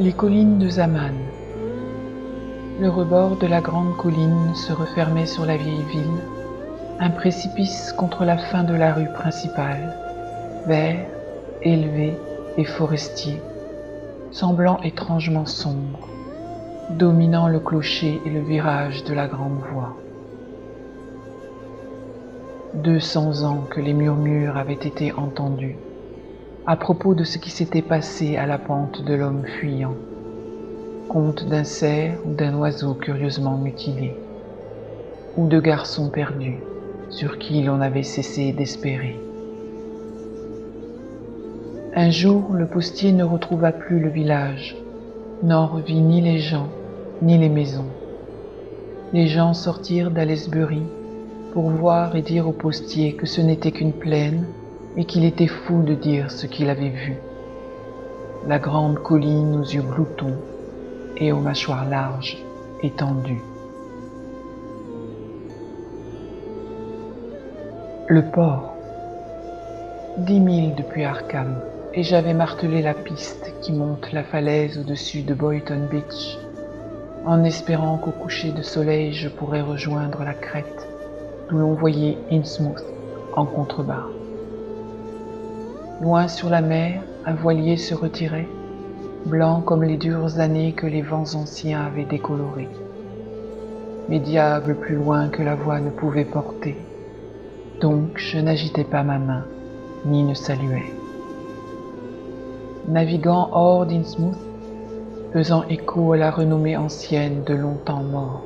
Les collines de Zaman. Le rebord de la grande colline se refermait sur la vieille ville, un précipice contre la fin de la rue principale, vert, élevé et forestier, semblant étrangement sombre, dominant le clocher et le virage de la grande voie. Deux cents ans que les murmures avaient été entendus à propos de ce qui s'était passé à la pente de l'homme fuyant, conte d'un cerf ou d'un oiseau curieusement mutilé, ou de garçons perdus sur qui l'on avait cessé d'espérer. Un jour, le postier ne retrouva plus le village, n'en revit ni les gens, ni les maisons. Les gens sortirent d'Alesbury pour voir et dire au postier que ce n'était qu'une plaine et qu'il était fou de dire ce qu'il avait vu. La grande colline aux yeux gloutons et aux mâchoires larges, étendues. Le port. Dix milles depuis Arkham, et j'avais martelé la piste qui monte la falaise au-dessus de Boynton Beach, en espérant qu'au coucher de soleil je pourrais rejoindre la crête d'où l'on voyait Innsmouth en contrebas. Loin sur la mer, un voilier se retirait, blanc comme les dures années que les vents anciens avaient décolorées. Mais diable plus loin que la voix ne pouvait porter, donc je n'agitais pas ma main, ni ne saluais. Naviguant hors d'Innsmouth, faisant écho à la renommée ancienne de longtemps mort,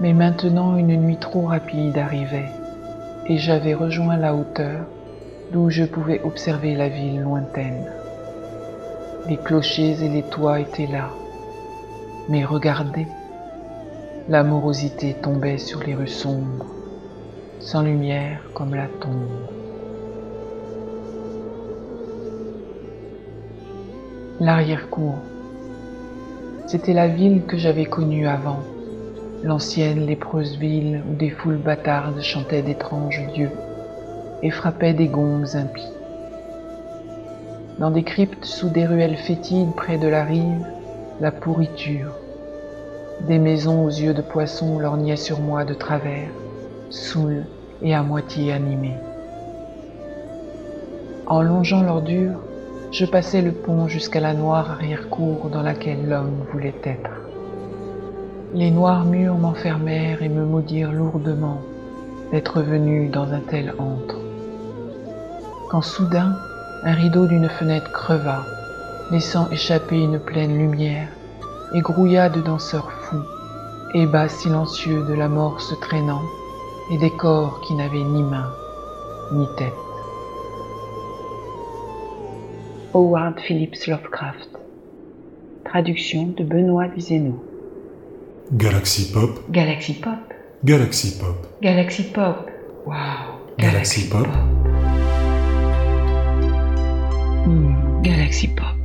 mais maintenant une nuit trop rapide arrivait, et j'avais rejoint la hauteur d'où je pouvais observer la ville lointaine. Les clochers et les toits étaient là, mais regardez, la morosité tombait sur les rues sombres, sans lumière comme la tombe. L'arrière-cour, c'était la ville que j'avais connue avant l'ancienne lépreuse ville où des foules bâtardes chantaient d'étranges dieux et frappaient des gongs impies. Dans des cryptes sous des ruelles fétides près de la rive, la pourriture. Des maisons aux yeux de poisson lorgnaient sur moi de travers, saoules et à moitié animées. En longeant l'ordure, je passais le pont jusqu'à la noire arrière-cour dans laquelle l'homme voulait être. Les noirs murs m'enfermèrent et me maudirent lourdement d'être venu dans un tel antre. Quand soudain, un rideau d'une fenêtre creva, laissant échapper une pleine lumière, et grouilla de danseurs fous, et bas silencieux de la mort se traînant, et des corps qui n'avaient ni main, ni tête. Howard Phillips Lovecraft. Traduction de Benoît Vizeno. Galaxy Pop. Galaxy Pop. Galaxy Pop. Galaxy Pop. Wow. Galaxy Pop. Galaxy Pop.